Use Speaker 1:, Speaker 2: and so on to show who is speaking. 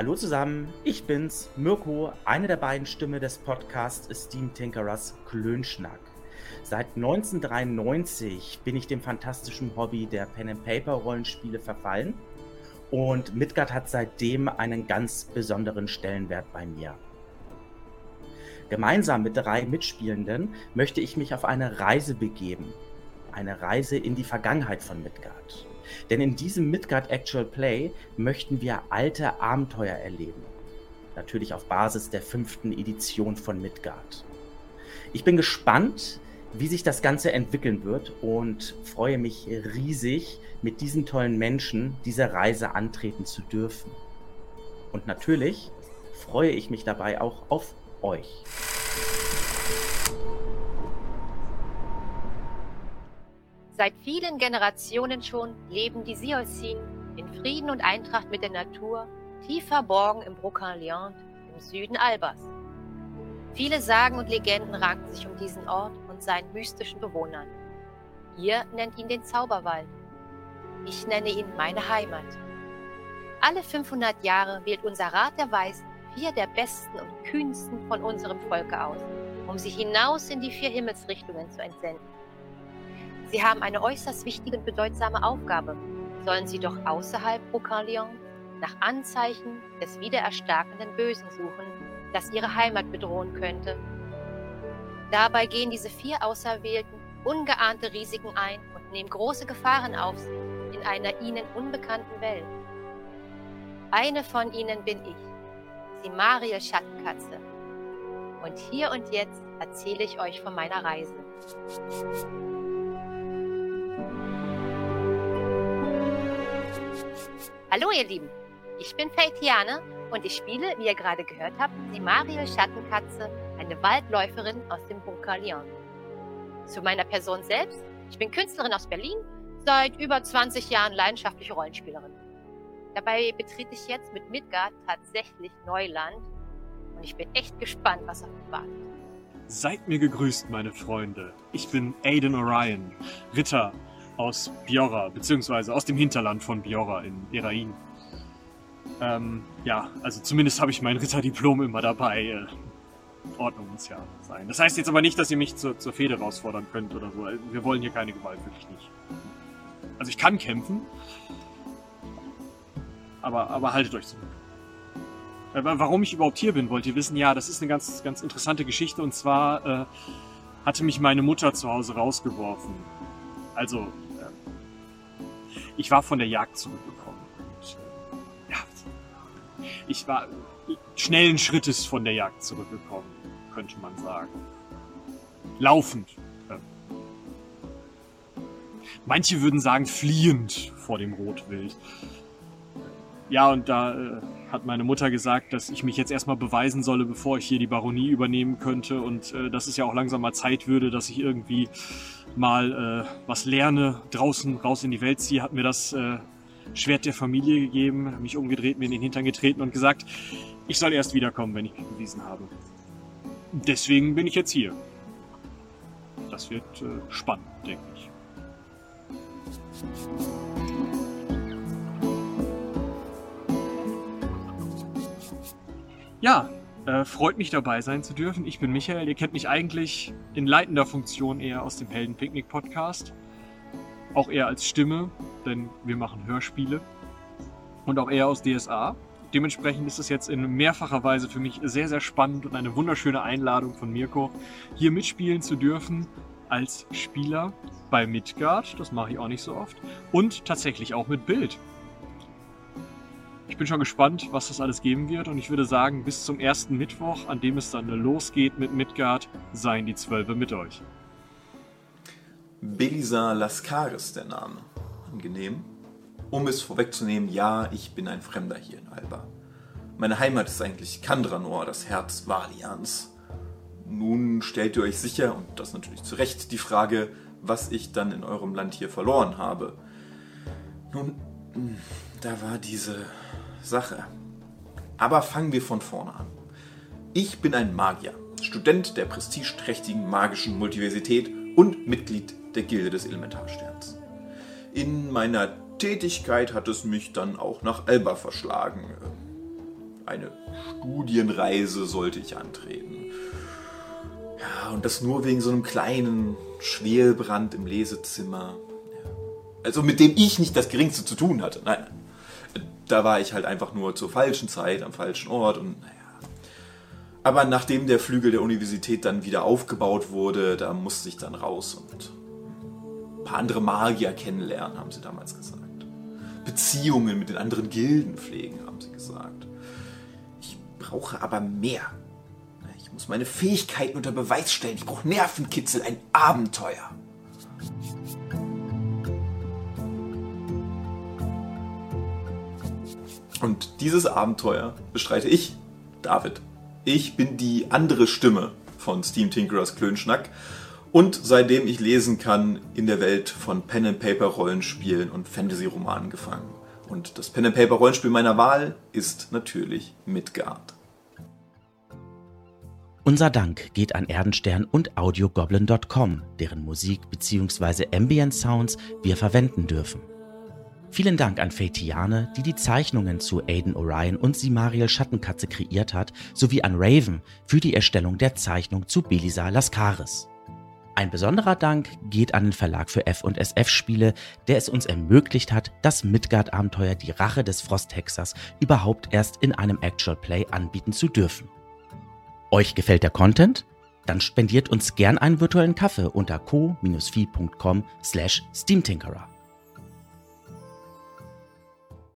Speaker 1: Hallo zusammen, ich bin's, Mirko, eine der beiden Stimmen des Podcasts Steam Tinkerers Klönschnack. Seit 1993 bin ich dem fantastischen Hobby der Pen-and-Paper-Rollenspiele verfallen und Midgard hat seitdem einen ganz besonderen Stellenwert bei mir. Gemeinsam mit drei Mitspielenden möchte ich mich auf eine Reise begeben. Eine Reise in die Vergangenheit von Midgard. Denn in diesem Midgard Actual Play möchten wir alte Abenteuer erleben. Natürlich auf Basis der fünften Edition von Midgard. Ich bin gespannt, wie sich das Ganze entwickeln wird und freue mich riesig, mit diesen tollen Menschen diese Reise antreten zu dürfen. Und natürlich freue ich mich dabei auch auf euch.
Speaker 2: Seit vielen Generationen schon leben die Siolsin in Frieden und Eintracht mit der Natur, tief verborgen im Brocquenliand im Süden Albers. Viele Sagen und Legenden ranken sich um diesen Ort und seinen mystischen Bewohnern. Ihr nennt ihn den Zauberwald. Ich nenne ihn meine Heimat. Alle 500 Jahre wählt unser Rat der Weisen vier der besten und kühnsten von unserem Volke aus, um sie hinaus in die vier Himmelsrichtungen zu entsenden. Sie haben eine äußerst wichtige und bedeutsame Aufgabe. Sollen sie doch außerhalb Brocalion nach Anzeichen des wiedererstarkenden Bösen suchen, das ihre Heimat bedrohen könnte. Dabei gehen diese vier Auserwählten ungeahnte Risiken ein und nehmen große Gefahren auf sich in einer ihnen unbekannten Welt. Eine von ihnen bin ich, die Mariel Schattenkatze. Und hier und jetzt erzähle ich euch von meiner Reise. Hallo ihr Lieben, ich bin Faithiane und ich spiele, wie ihr gerade gehört habt, die Mario Schattenkatze, eine Waldläuferin aus dem Bunker Lyon. Zu meiner Person selbst, ich bin Künstlerin aus Berlin, seit über 20 Jahren leidenschaftliche Rollenspielerin. Dabei betrete ich jetzt mit Midgard tatsächlich Neuland und ich bin echt gespannt, was auf mich wartet.
Speaker 3: Seid mir gegrüßt, meine Freunde. Ich bin Aiden Orion, Ritter aus Biora, beziehungsweise aus dem Hinterland von Biora in Erain. Ähm, ja, also zumindest habe ich mein Ritterdiplom immer dabei. Äh, Ordnung muss ja sein. Das heißt jetzt aber nicht, dass ihr mich zur, zur Fehde herausfordern könnt oder so. Wir wollen hier keine Gewalt, wirklich nicht. Also ich kann kämpfen, aber, aber haltet euch zurück. Äh, warum ich überhaupt hier bin, wollt ihr wissen? Ja, das ist eine ganz, ganz interessante Geschichte. Und zwar äh, hatte mich meine Mutter zu Hause rausgeworfen. Also ich war von der Jagd zurückgekommen. Und, äh, ja, ich war schnellen Schrittes von der Jagd zurückgekommen, könnte man sagen. Laufend. Äh. Manche würden sagen fliehend vor dem Rotwild. Ja, und da äh, hat meine Mutter gesagt, dass ich mich jetzt erstmal beweisen solle, bevor ich hier die Baronie übernehmen könnte und äh, dass es ja auch langsam mal Zeit würde, dass ich irgendwie mal äh, was lerne, draußen raus in die Welt ziehe, hat mir das äh, Schwert der Familie gegeben, mich umgedreht, mir in den Hintern getreten und gesagt, ich soll erst wiederkommen, wenn ich mich bewiesen habe. Deswegen bin ich jetzt hier. Das wird äh, spannend, denke ich. Ja, äh, freut mich dabei sein zu dürfen. Ich bin Michael. Ihr kennt mich eigentlich in leitender Funktion eher aus dem Heldenpicknick Podcast. Auch eher als Stimme, denn wir machen Hörspiele. Und auch eher aus DSA. Dementsprechend ist es jetzt in mehrfacher Weise für mich sehr, sehr spannend und eine wunderschöne Einladung von Mirko, hier mitspielen zu dürfen als Spieler bei Midgard. Das mache ich auch nicht so oft. Und tatsächlich auch mit Bild. Ich bin schon gespannt, was das alles geben wird und ich würde sagen, bis zum ersten Mittwoch, an dem es dann losgeht mit Midgard, seien die Zwölfe mit euch.
Speaker 4: Belisar Laskaris der Name. Angenehm. Um es vorwegzunehmen, ja, ich bin ein Fremder hier in Alba. Meine Heimat ist eigentlich Kandranor, das Herz Valians. Nun stellt ihr euch sicher, und das natürlich zu Recht, die Frage, was ich dann in eurem Land hier verloren habe. Nun, da war diese Sache. Aber fangen wir von vorne an. Ich bin ein Magier, Student der prestigeträchtigen magischen Multiversität und Mitglied der Gilde des Elementarsterns. In meiner Tätigkeit hat es mich dann auch nach Alba verschlagen. eine Studienreise sollte ich antreten. Ja, und das nur wegen so einem kleinen Schwelbrand im Lesezimmer. Also mit dem ich nicht das Geringste zu tun hatte. Nein, da war ich halt einfach nur zur falschen Zeit, am falschen Ort und naja. Aber nachdem der Flügel der Universität dann wieder aufgebaut wurde, da musste ich dann raus und ein paar andere Magier kennenlernen, haben sie damals gesagt. Beziehungen mit den anderen Gilden pflegen, haben sie gesagt. Ich brauche aber mehr. Ich muss meine Fähigkeiten unter Beweis stellen. Ich brauche Nervenkitzel, ein Abenteuer. Und dieses Abenteuer bestreite ich, David. Ich bin die andere Stimme von Steam Tinkerers Klönschnack und seitdem ich lesen kann, in der Welt von Pen and Paper Rollenspielen und Fantasy Romanen gefangen. Und das Pen and Paper Rollenspiel meiner Wahl ist natürlich Midgard.
Speaker 1: Unser Dank geht an Erdenstern und AudioGoblin.com, deren Musik bzw. Ambient Sounds wir verwenden dürfen. Vielen Dank an Feitiane, die die Zeichnungen zu Aiden Orion und Simariel Schattenkatze kreiert hat, sowie an Raven für die Erstellung der Zeichnung zu Belisa Lascaris. Ein besonderer Dank geht an den Verlag für F&SF Spiele, der es uns ermöglicht hat, das Midgard-Abenteuer Die Rache des Frosthexers überhaupt erst in einem Actual Play anbieten zu dürfen. Euch gefällt der Content? Dann spendiert uns gern einen virtuellen Kaffee unter co-fi.com slash steamtinkerer.